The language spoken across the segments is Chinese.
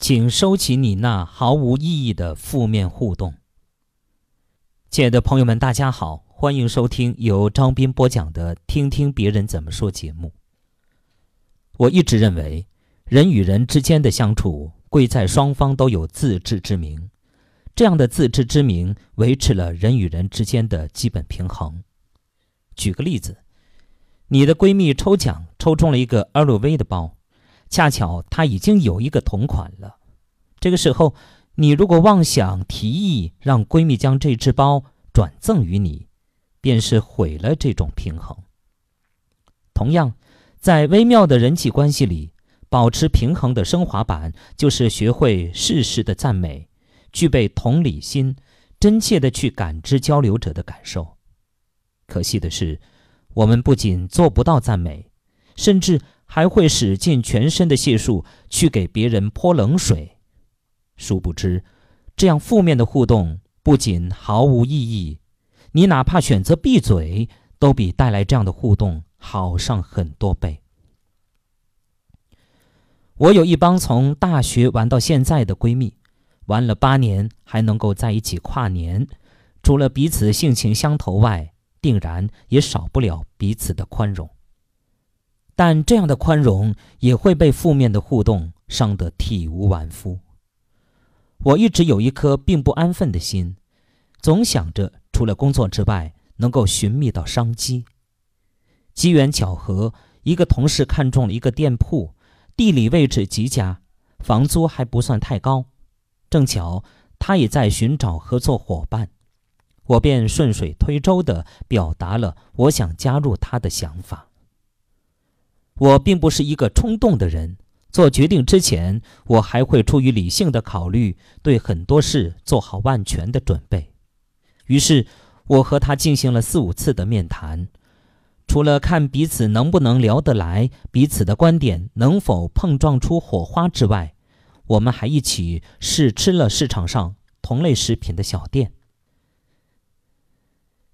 请收起你那毫无意义的负面互动。亲爱的朋友们，大家好，欢迎收听由张斌播讲的《听听别人怎么说》节目。我一直认为，人与人之间的相处，贵在双方都有自知之明。这样的自知之明，维持了人与人之间的基本平衡。举个例子，你的闺蜜抽奖抽中了一个 LV 的包。恰巧他已经有一个同款了，这个时候，你如果妄想提议让闺蜜将这只包转赠于你，便是毁了这种平衡。同样，在微妙的人际关系里，保持平衡的升华版就是学会适时的赞美，具备同理心，真切的去感知交流者的感受。可惜的是，我们不仅做不到赞美，甚至。还会使尽全身的解数去给别人泼冷水，殊不知，这样负面的互动不仅毫无意义，你哪怕选择闭嘴，都比带来这样的互动好上很多倍。我有一帮从大学玩到现在的闺蜜，玩了八年还能够在一起跨年，除了彼此性情相投外，定然也少不了彼此的宽容。但这样的宽容也会被负面的互动伤得体无完肤。我一直有一颗并不安分的心，总想着除了工作之外能够寻觅到商机。机缘巧合，一个同事看中了一个店铺，地理位置极佳，房租还不算太高，正巧他也在寻找合作伙伴，我便顺水推舟地表达了我想加入他的想法。我并不是一个冲动的人，做决定之前，我还会出于理性的考虑，对很多事做好万全的准备。于是，我和他进行了四五次的面谈，除了看彼此能不能聊得来，彼此的观点能否碰撞出火花之外，我们还一起试吃了市场上同类食品的小店。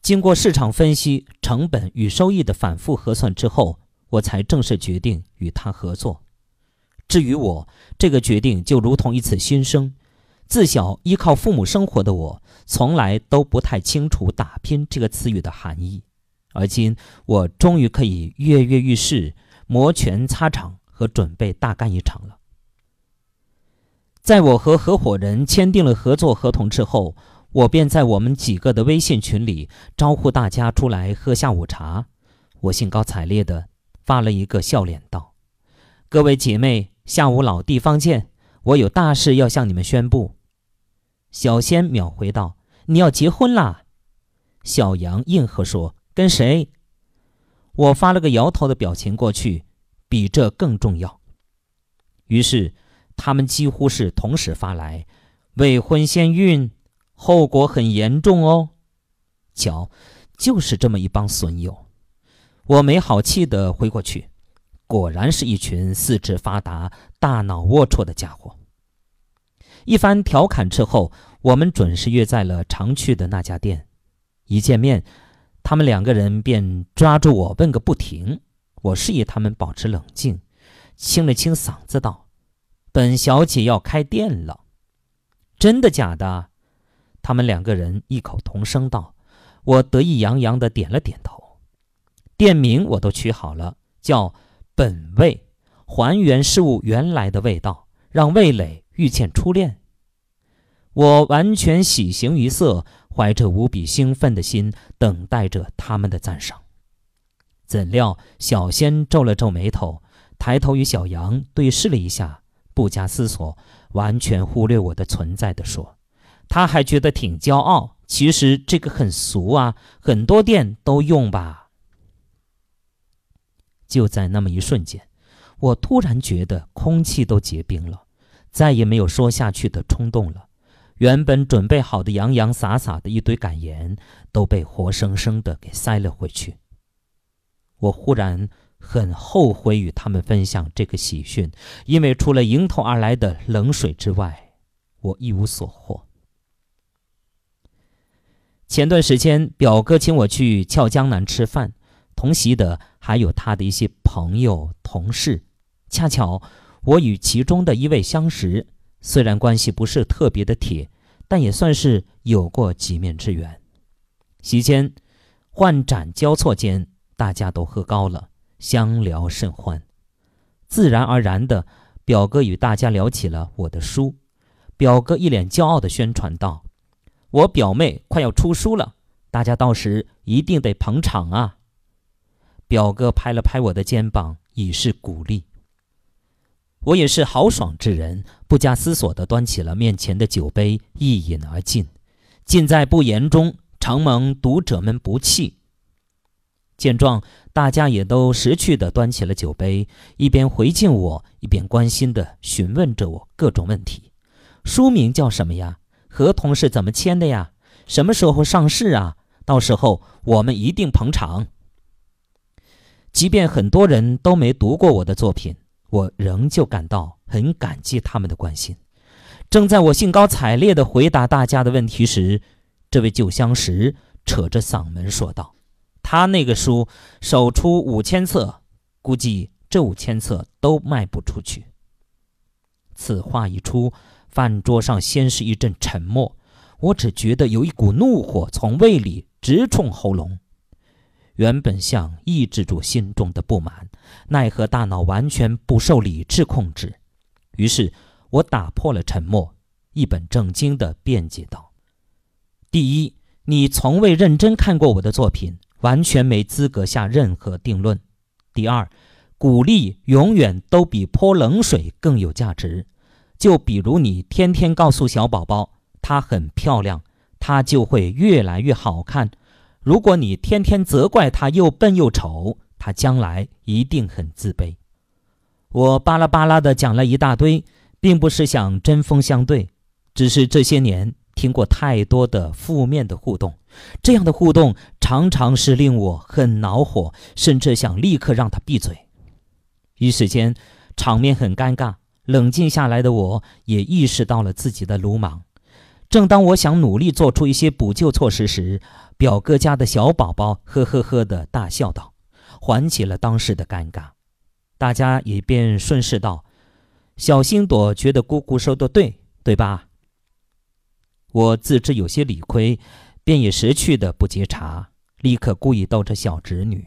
经过市场分析、成本与收益的反复核算之后。我才正式决定与他合作。至于我，这个决定就如同一次新生。自小依靠父母生活的我，从来都不太清楚“打拼”这个词语的含义。而今，我终于可以跃跃欲试，摩拳擦掌和准备大干一场了。在我和合伙人签订了合作合同之后，我便在我们几个的微信群里招呼大家出来喝下午茶。我兴高采烈的。发了一个笑脸道：“各位姐妹，下午老地方见。我有大事要向你们宣布。”小仙秒回道：“你要结婚啦！”小杨应和说：“跟谁？”我发了个摇头的表情过去，比这更重要。于是他们几乎是同时发来：“未婚先孕，后果很严重哦。”瞧，就是这么一帮损友。我没好气地回过去，果然是一群四肢发达、大脑龌龊的家伙。一番调侃之后，我们准时约在了常去的那家店。一见面，他们两个人便抓住我问个不停。我示意他们保持冷静，清了清嗓子道：“本小姐要开店了。”“真的假的？”他们两个人异口同声道。我得意洋洋地点了点头。店名我都取好了，叫“本味”，还原事物原来的味道，让味蕾遇见初恋。我完全喜形于色，怀着无比兴奋的心，等待着他们的赞赏。怎料小仙皱了皱眉头，抬头与小杨对视了一下，不加思索，完全忽略我的存在的说：“他还觉得挺骄傲。其实这个很俗啊，很多店都用吧。”就在那么一瞬间，我突然觉得空气都结冰了，再也没有说下去的冲动了。原本准备好的洋洋洒洒的一堆感言，都被活生生的给塞了回去。我忽然很后悔与他们分享这个喜讯，因为除了迎头而来的冷水之外，我一无所获。前段时间，表哥请我去俏江南吃饭。同席的还有他的一些朋友、同事，恰巧我与其中的一位相识，虽然关系不是特别的铁，但也算是有过几面之缘。席间，换盏交错间，大家都喝高了，相聊甚欢。自然而然的，表哥与大家聊起了我的书。表哥一脸骄傲地宣传道：“我表妹快要出书了，大家到时一定得捧场啊！”表哥拍了拍我的肩膀，以示鼓励。我也是豪爽之人，不加思索地端起了面前的酒杯，一饮而尽。尽在不言中，承蒙读者们不弃。见状，大家也都识趣地端起了酒杯，一边回敬我，一边关心地询问着我各种问题：书名叫什么呀？合同是怎么签的呀？什么时候上市啊？到时候我们一定捧场。即便很多人都没读过我的作品。我仍旧感到很感激他们的关心。正在我兴高采烈地回答大家的问题时，这位旧相识扯着嗓门说道：“他那个书首出五千册，估计这五千册都卖不出去。”此话一出，饭桌上先是一阵沉默。我只觉得有一股怒火从胃里直冲喉咙。原本想抑制住心中的不满，奈何大脑完全不受理智控制。于是，我打破了沉默，一本正经地辩解道：“第一，你从未认真看过我的作品，完全没资格下任何定论；第二，鼓励永远都比泼冷水更有价值。就比如你天天告诉小宝宝她很漂亮，她就会越来越好看。”如果你天天责怪他又笨又丑，他将来一定很自卑。我巴拉巴拉的讲了一大堆，并不是想针锋相对，只是这些年听过太多的负面的互动，这样的互动常常是令我很恼火，甚至想立刻让他闭嘴。一时间，场面很尴尬。冷静下来的我也意识到了自己的鲁莽。正当我想努力做出一些补救措施时，表哥家的小宝宝呵呵呵的大笑道，缓解了当时的尴尬。大家也便顺势道：“小星朵觉得姑姑说的对，对吧？”我自知有些理亏，便也识趣的不接茬，立刻故意逗着小侄女。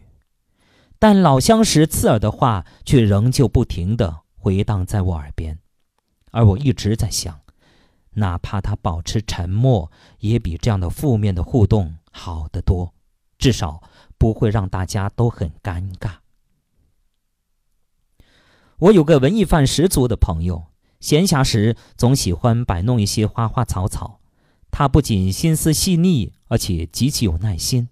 但老相识刺耳的话却仍旧不停的回荡在我耳边，而我一直在想，哪怕他保持沉默，也比这样的负面的互动。好得多，至少不会让大家都很尴尬。我有个文艺范十足的朋友，闲暇时总喜欢摆弄一些花花草草。他不仅心思细腻，而且极其有耐心，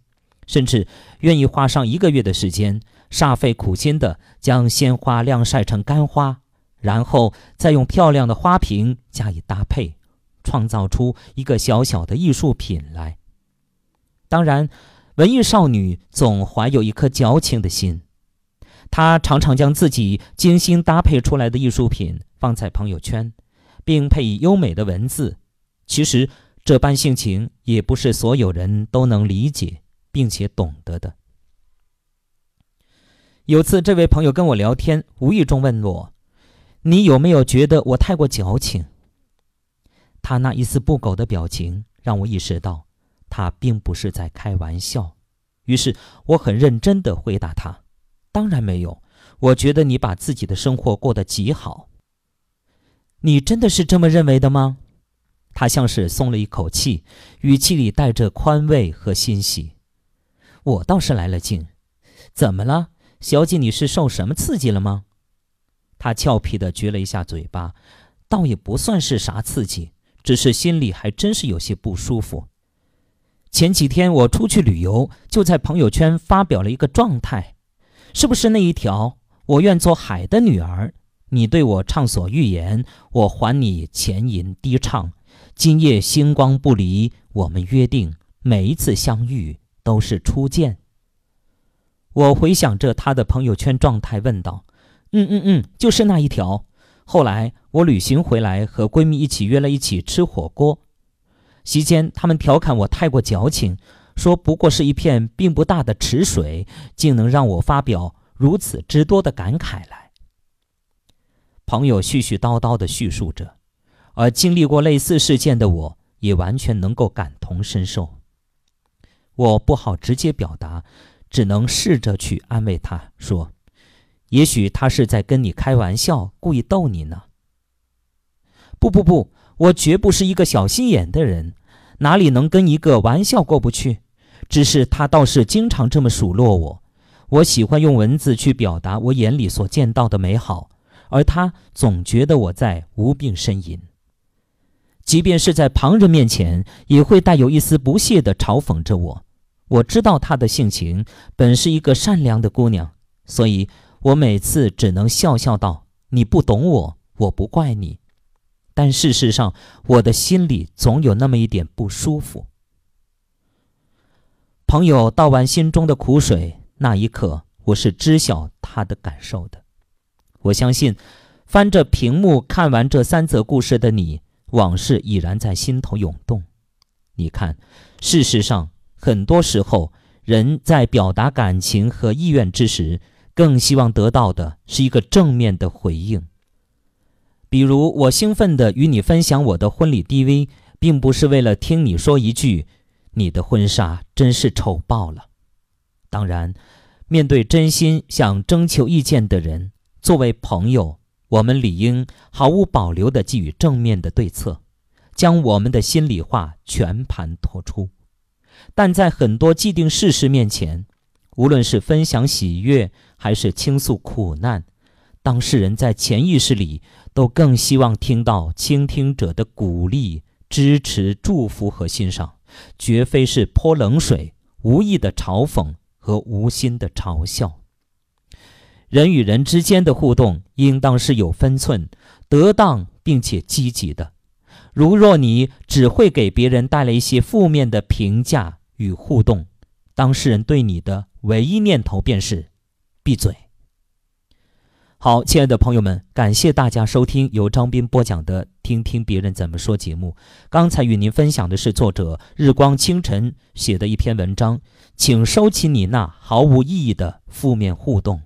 甚至愿意花上一个月的时间，煞费苦心的将鲜花晾晒成干花，然后再用漂亮的花瓶加以搭配，创造出一个小小的艺术品来。当然，文艺少女总怀有一颗矫情的心，她常常将自己精心搭配出来的艺术品放在朋友圈，并配以优美的文字。其实，这般性情也不是所有人都能理解并且懂得的。有次，这位朋友跟我聊天，无意中问我：“你有没有觉得我太过矫情？”他那一丝不苟的表情让我意识到。他并不是在开玩笑，于是我很认真地回答他：“当然没有，我觉得你把自己的生活过得极好。”你真的是这么认为的吗？他像是松了一口气，语气里带着宽慰和欣喜。我倒是来了劲，怎么了，小姐？你是受什么刺激了吗？他俏皮地撅了一下嘴巴，倒也不算是啥刺激，只是心里还真是有些不舒服。前几天我出去旅游，就在朋友圈发表了一个状态，是不是那一条？我愿做海的女儿，你对我畅所欲言，我还你浅吟低唱。今夜星光不离，我们约定每一次相遇都是初见。我回想着他的朋友圈状态，问道：“嗯嗯嗯，就是那一条。”后来我旅行回来，和闺蜜一起约了一起吃火锅。席间，他们调侃我太过矫情，说不过是一片并不大的池水，竟能让我发表如此之多的感慨来。朋友絮絮叨叨地叙述着，而经历过类似事件的我，也完全能够感同身受。我不好直接表达，只能试着去安慰他说：“也许他是在跟你开玩笑，故意逗你呢。”不不不，我绝不是一个小心眼的人，哪里能跟一个玩笑过不去？只是他倒是经常这么数落我。我喜欢用文字去表达我眼里所见到的美好，而他总觉得我在无病呻吟。即便是在旁人面前，也会带有一丝不屑地嘲讽着我。我知道她的性情本是一个善良的姑娘，所以我每次只能笑笑道：“你不懂我，我不怪你。”但事实上，我的心里总有那么一点不舒服。朋友倒完心中的苦水，那一刻我是知晓他的感受的。我相信，翻着屏幕看完这三则故事的你。往事已然在心头涌动。你看，事实上，很多时候，人在表达感情和意愿之时，更希望得到的是一个正面的回应。比如，我兴奋地与你分享我的婚礼 DV，并不是为了听你说一句“你的婚纱真是丑爆了”。当然，面对真心想征求意见的人，作为朋友。我们理应毫无保留地给予正面的对策，将我们的心里话全盘托出。但在很多既定事实面前，无论是分享喜悦还是倾诉苦难，当事人在潜意识里都更希望听到倾听者的鼓励、支持、祝福和欣赏，绝非是泼冷水、无意的嘲讽和无心的嘲笑。人与人之间的互动应当是有分寸、得当并且积极的。如若你只会给别人带来一些负面的评价与互动，当事人对你的唯一念头便是闭嘴。好，亲爱的朋友们，感谢大家收听由张斌播讲的《听听别人怎么说》节目。刚才与您分享的是作者日光清晨写的一篇文章，请收起你那毫无意义的负面互动。